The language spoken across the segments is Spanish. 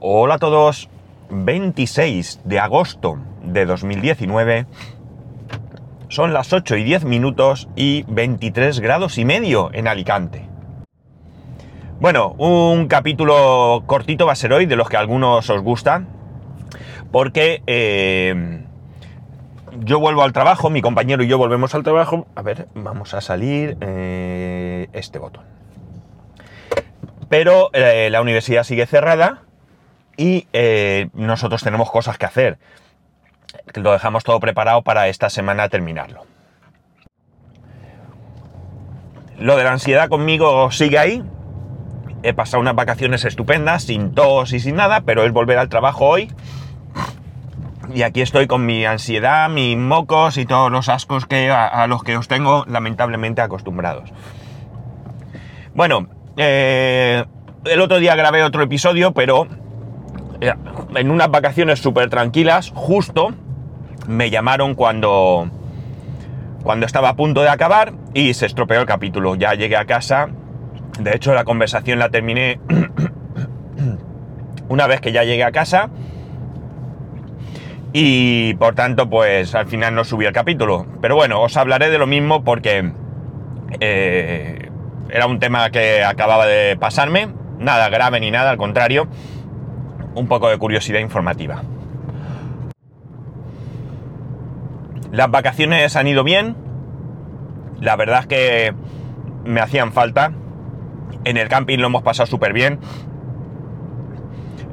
Hola a todos, 26 de agosto de 2019. Son las 8 y 10 minutos y 23 grados y medio en Alicante. Bueno, un capítulo cortito va a ser hoy, de los que a algunos os gustan, porque eh, yo vuelvo al trabajo, mi compañero y yo volvemos al trabajo. A ver, vamos a salir eh, este botón. Pero eh, la universidad sigue cerrada y eh, nosotros tenemos cosas que hacer. Lo dejamos todo preparado para esta semana terminarlo. Lo de la ansiedad conmigo sigue ahí. He pasado unas vacaciones estupendas, sin tos y sin nada, pero es volver al trabajo hoy. Y aquí estoy con mi ansiedad, mis mocos y todos los ascos que, a, los que os tengo lamentablemente acostumbrados. Bueno, eh, el otro día grabé otro episodio, pero en unas vacaciones súper tranquilas, justo me llamaron cuando, cuando estaba a punto de acabar y se estropeó el capítulo. Ya llegué a casa, de hecho la conversación la terminé una vez que ya llegué a casa y por tanto pues al final no subí el capítulo. Pero bueno, os hablaré de lo mismo porque eh, era un tema que acababa de pasarme, nada grave ni nada, al contrario un poco de curiosidad informativa. Las vacaciones han ido bien. La verdad es que me hacían falta. En el camping lo hemos pasado súper bien.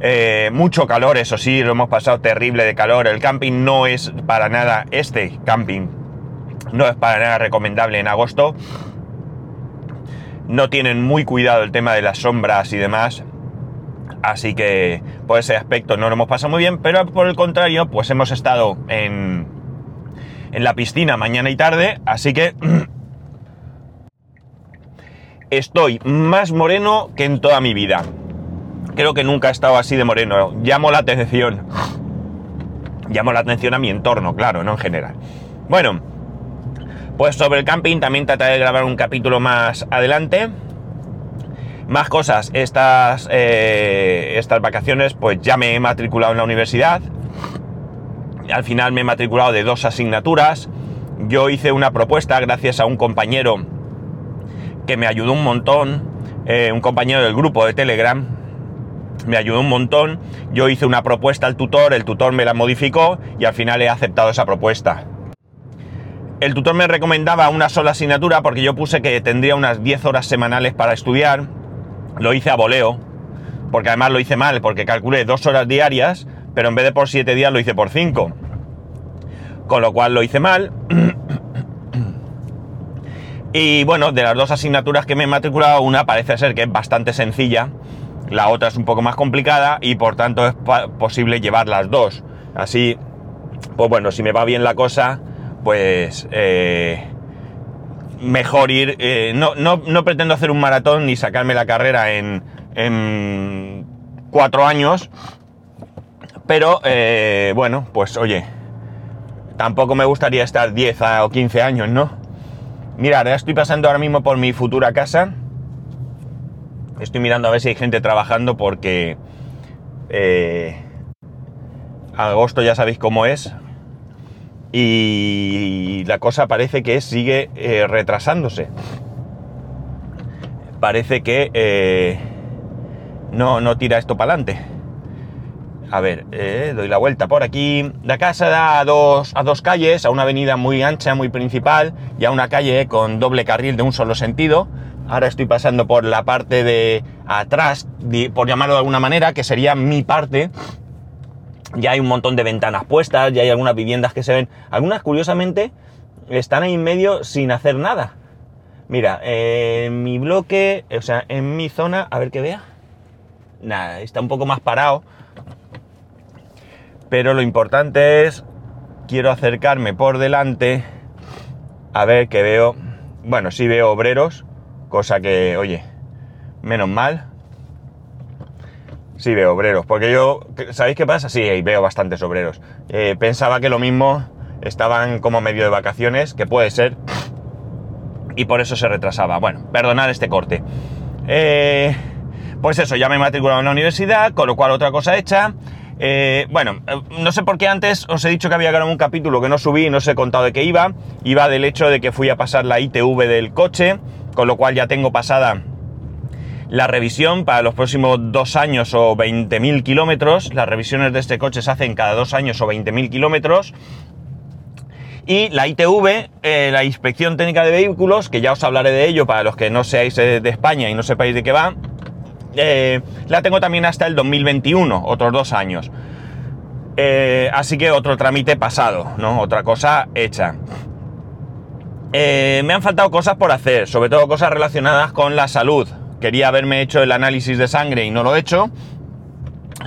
Eh, mucho calor, eso sí, lo hemos pasado terrible de calor. El camping no es para nada, este camping no es para nada recomendable en agosto. No tienen muy cuidado el tema de las sombras y demás. Así que por ese aspecto no lo hemos pasado muy bien, pero por el contrario, pues hemos estado en, en la piscina mañana y tarde, así que estoy más moreno que en toda mi vida. Creo que nunca he estado así de moreno. Llamo la atención. Llamo la atención a mi entorno, claro, no en general. Bueno, pues sobre el camping también trataré de grabar un capítulo más adelante. Más cosas, estas, eh, estas vacaciones pues ya me he matriculado en la universidad. Al final me he matriculado de dos asignaturas. Yo hice una propuesta gracias a un compañero que me ayudó un montón, eh, un compañero del grupo de Telegram, me ayudó un montón. Yo hice una propuesta al tutor, el tutor me la modificó y al final he aceptado esa propuesta. El tutor me recomendaba una sola asignatura porque yo puse que tendría unas 10 horas semanales para estudiar lo hice a voleo, porque además lo hice mal, porque calculé dos horas diarias, pero en vez de por siete días lo hice por cinco. Con lo cual lo hice mal. y bueno, de las dos asignaturas que me he matriculado, una parece ser que es bastante sencilla, la otra es un poco más complicada y por tanto es posible llevar las dos. Así, pues bueno, si me va bien la cosa, pues... Eh, mejor ir. Eh, no, no, no, pretendo hacer un maratón ni sacarme la carrera en, en cuatro años. Pero eh, bueno, pues oye, tampoco me gustaría estar 10 o 15 años, ¿no? Mira, ahora estoy pasando ahora mismo por mi futura casa. Estoy mirando a ver si hay gente trabajando porque eh, agosto ya sabéis cómo es y la cosa parece que sigue eh, retrasándose. Parece que eh, no, no tira esto para adelante. A ver, eh, doy la vuelta por aquí. La casa da a dos, a dos calles, a una avenida muy ancha, muy principal, y a una calle con doble carril de un solo sentido. Ahora estoy pasando por la parte de atrás, por llamarlo de alguna manera, que sería mi parte, ya hay un montón de ventanas puestas, ya hay algunas viviendas que se ven. Algunas, curiosamente, están ahí en medio sin hacer nada. Mira, en mi bloque, o sea, en mi zona, a ver que vea. Nada, está un poco más parado. Pero lo importante es, quiero acercarme por delante a ver que veo. Bueno, sí veo obreros, cosa que, oye, menos mal. Sí veo obreros, porque yo, ¿sabéis qué pasa? Sí, veo bastantes obreros. Eh, pensaba que lo mismo estaban como medio de vacaciones, que puede ser, y por eso se retrasaba. Bueno, perdonad este corte. Eh, Pues eso, ya me he matriculado en la universidad, con lo cual otra cosa hecha. Eh, bueno, eh, no sé por qué antes os he dicho que había grabado un capítulo que no subí y no os he contado de qué iba. Iba del hecho de que fui a pasar la ITV del coche, con lo cual ya tengo pasada la revisión para los próximos dos años o 20.000 kilómetros. Las revisiones de este coche se hacen cada dos años o 20.000 kilómetros. Y la ITV, eh, la Inspección Técnica de Vehículos, que ya os hablaré de ello para los que no seáis de España y no sepáis de qué va, eh, la tengo también hasta el 2021, otros dos años. Eh, así que otro trámite pasado, ¿no? Otra cosa hecha. Eh, me han faltado cosas por hacer, sobre todo cosas relacionadas con la salud. Quería haberme hecho el análisis de sangre y no lo he hecho.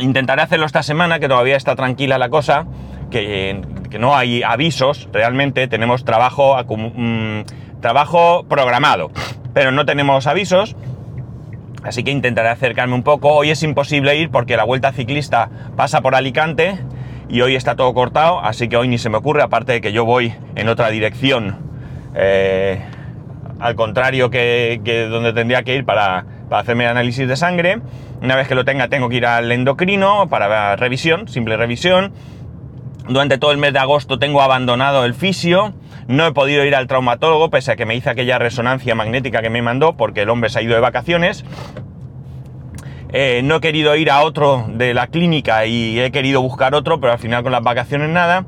Intentaré hacerlo esta semana, que todavía está tranquila la cosa, que, no hay avisos, realmente tenemos trabajo, mm, trabajo programado, pero no tenemos avisos. Así que intentaré acercarme un poco. Hoy es imposible ir porque la vuelta ciclista pasa por Alicante y hoy está todo cortado, así que hoy ni se me ocurre, aparte de que yo voy en otra dirección, eh, al contrario que, donde tendría que ir para, para hacerme análisis de sangre. Una vez que lo tenga tengo que ir al endocrino para revisión, simple revisión. Durante todo el mes de agosto tengo abandonado el fisio no he podido ir al traumatólogo, pese a que me hice aquella resonancia magnética que me mandó, porque el hombre se ha ido de vacaciones. Eh, no he querido ir a otro de la clínica y he querido buscar otro, pero al final con las vacaciones nada.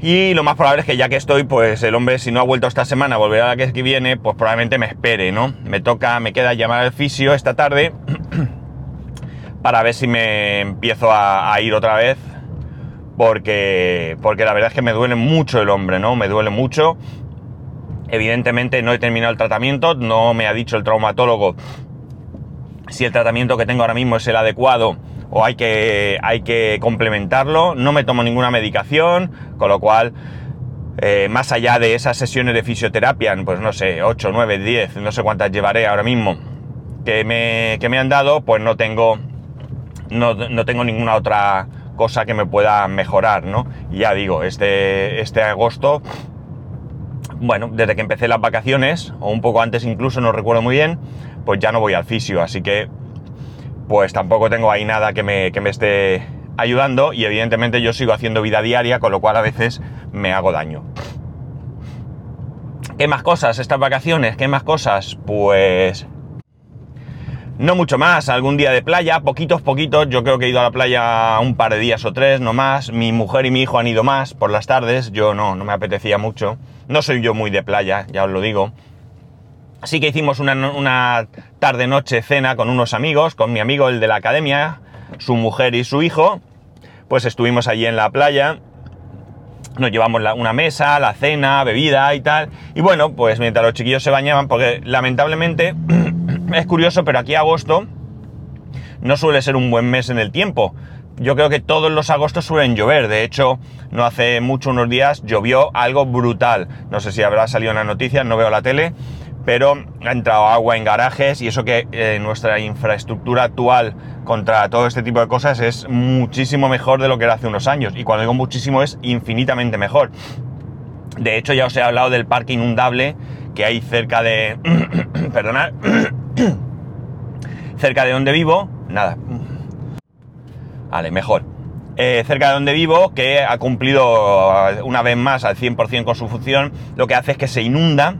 Y lo más probable es que ya que estoy, pues el hombre, si no ha vuelto esta semana, volverá la que viene, pues probablemente me espere, ¿no? Me toca, me queda llamar al fisio esta tarde para ver si me empiezo a ir otra vez porque, porque la verdad es que me duele mucho el hombre, ¿no? Me duele mucho. Evidentemente no he terminado el tratamiento, no me ha dicho el traumatólogo si el tratamiento que tengo ahora mismo es el adecuado o hay que, hay que complementarlo. No me tomo ninguna medicación, con lo cual, eh, más allá de esas sesiones de fisioterapia, pues no sé, 8, 9, 10, no sé cuántas llevaré ahora mismo, que me, que me han dado, pues no tengo, no, no tengo ninguna otra cosa que me pueda mejorar, ¿no? ya digo, este, este agosto, bueno, desde que empecé las vacaciones, o un poco antes incluso, no recuerdo muy bien, pues ya no voy al fisio, así que pues tampoco tengo ahí nada que me, que me esté ayudando y evidentemente yo sigo haciendo vida diaria, con lo cual a veces me hago daño. ¿Qué más cosas estas vacaciones? ¿Qué más cosas? Pues no mucho más, algún día de playa, poquitos, poquitos. Yo creo que he ido a la playa un par de días o tres, no más. Mi mujer y mi hijo han ido más por las tardes. Yo no, no me apetecía mucho. No soy yo muy de playa, ya os lo digo. Así que hicimos una, una tarde-noche cena con unos amigos, con mi amigo el de la academia, su mujer y su hijo. Pues estuvimos allí en la playa. Nos llevamos una mesa, la cena, bebida y tal. Y bueno, pues mientras los chiquillos se bañaban, porque lamentablemente es curioso, pero aquí agosto no suele ser un buen mes en el tiempo. Yo creo que todos los agostos suelen llover. De hecho, no hace mucho, unos días, llovió algo brutal. No sé si habrá salido en las noticias, no veo la tele, pero ha entrado agua en garajes y eso que eh, nuestra infraestructura actual contra todo este tipo de cosas es muchísimo mejor de lo que era hace unos años. Y cuando digo muchísimo es infinitamente mejor. De hecho, ya os he hablado del parque inundable que hay cerca de... perdonad cerca de donde vivo, nada. Vale, mejor. Eh, cerca de donde vivo, que ha cumplido una vez más al 100% con su función, lo que hace es que se inunda.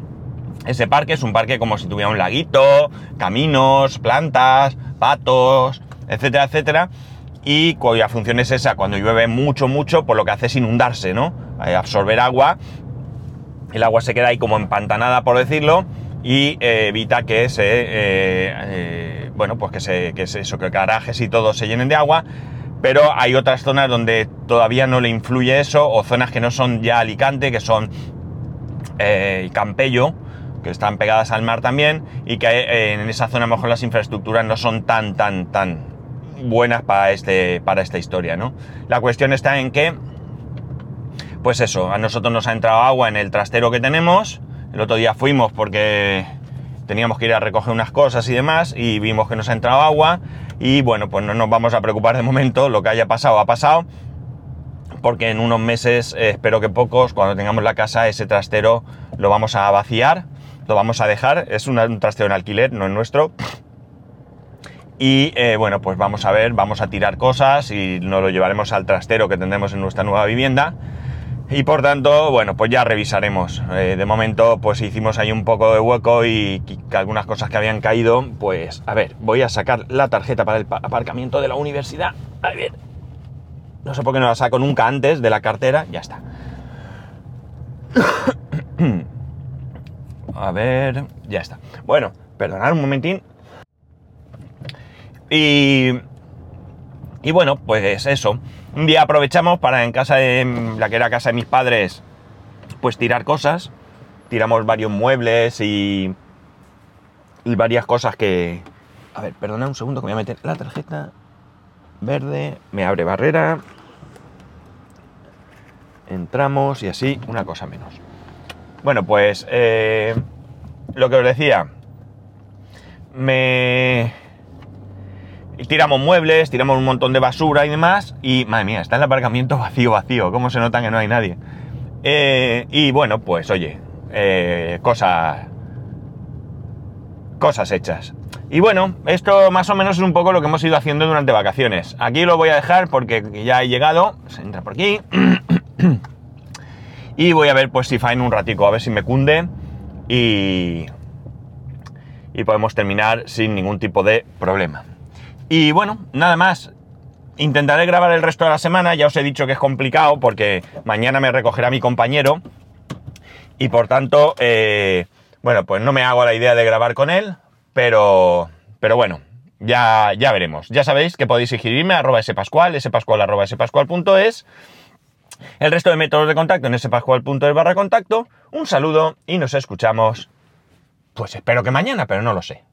Ese parque es un parque como si tuviera un laguito, caminos, plantas, patos, etcétera, etcétera. Y cuya función es esa, cuando llueve mucho, mucho, pues lo que hace es inundarse, ¿no? Eh, absorber agua. El agua se queda ahí como empantanada, por decirlo, y eh, evita que se, eh, bueno, pues que se, que eso, que garajes y todo se llenen de agua, pero hay otras zonas donde todavía no le influye eso, o zonas que no son ya Alicante, que son Campello, que están pegadas al mar también, y que en esa zona a lo mejor las infraestructuras no son tan, tan, tan buenas para, este, para esta historia, ¿no? La cuestión está en que, pues eso, a nosotros nos ha entrado agua en el trastero que tenemos, el otro día fuimos porque teníamos que ir a recoger unas cosas y demás y vimos que nos ha entrado agua y bueno, pues no nos vamos a preocupar de momento, lo que haya pasado ha pasado porque en unos meses, eh, espero que pocos, cuando tengamos la casa, ese trastero lo vamos a vaciar, vamos a dejar, es un trastero en alquiler, no es nuestro. Y eh, bueno, pues vamos a ver, vamos a tirar cosas y nos lo llevaremos al trastero que tendremos en nuestra nueva vivienda. Y por tanto, bueno, pues ya revisaremos. Eh, de momento, pues hicimos ahí un poco de hueco y, que algunas cosas que habían caído, pues a ver, voy a sacar la tarjeta para el aparcamiento de la universidad. A ver. No sé por qué no la saco nunca antes de la cartera. Ya está. a ver, ya está. Bueno, perdonad un momentín. Y, y bueno, pues eso. Un día aprovechamos para en casa de la que era casa de mis padres, pues tirar cosas. Tiramos varios muebles y, y varias cosas que... A ver, perdona un segundo que voy a meter la tarjeta verde, me abre barrera. Entramos y así, una cosa menos. Bueno, pues eh, lo que os decía, me tiramos muebles, tiramos un montón de basura y demás, y madre mía, está el aparcamiento vacío, vacío, ¿cómo se nota que no hay nadie? Eh, y bueno, pues oye, eh, cosas, cosas hechas. Y bueno, esto más o menos es un poco lo que hemos ido haciendo durante vacaciones. Aquí lo voy a dejar porque ya he llegado, se entra por aquí. y voy a ver si faen un ratico, a ver si me cunde y, y podemos terminar sin ningún tipo de problema. Y bueno, nada más. Intentaré grabar el resto de la semana, ya os he dicho que es complicado porque mañana me recogerá mi compañero y por tanto, eh, bueno, pues no me hago la idea de grabar con él, pero, pero bueno, ya, ya veremos. Ya sabéis que podéis escribirme a arroba spascual, spascual arroba spascual.es, el resto de métodos de contacto en spascual.es barra contacto. Un saludo y nos escuchamos, pues espero que mañana, pero no lo sé.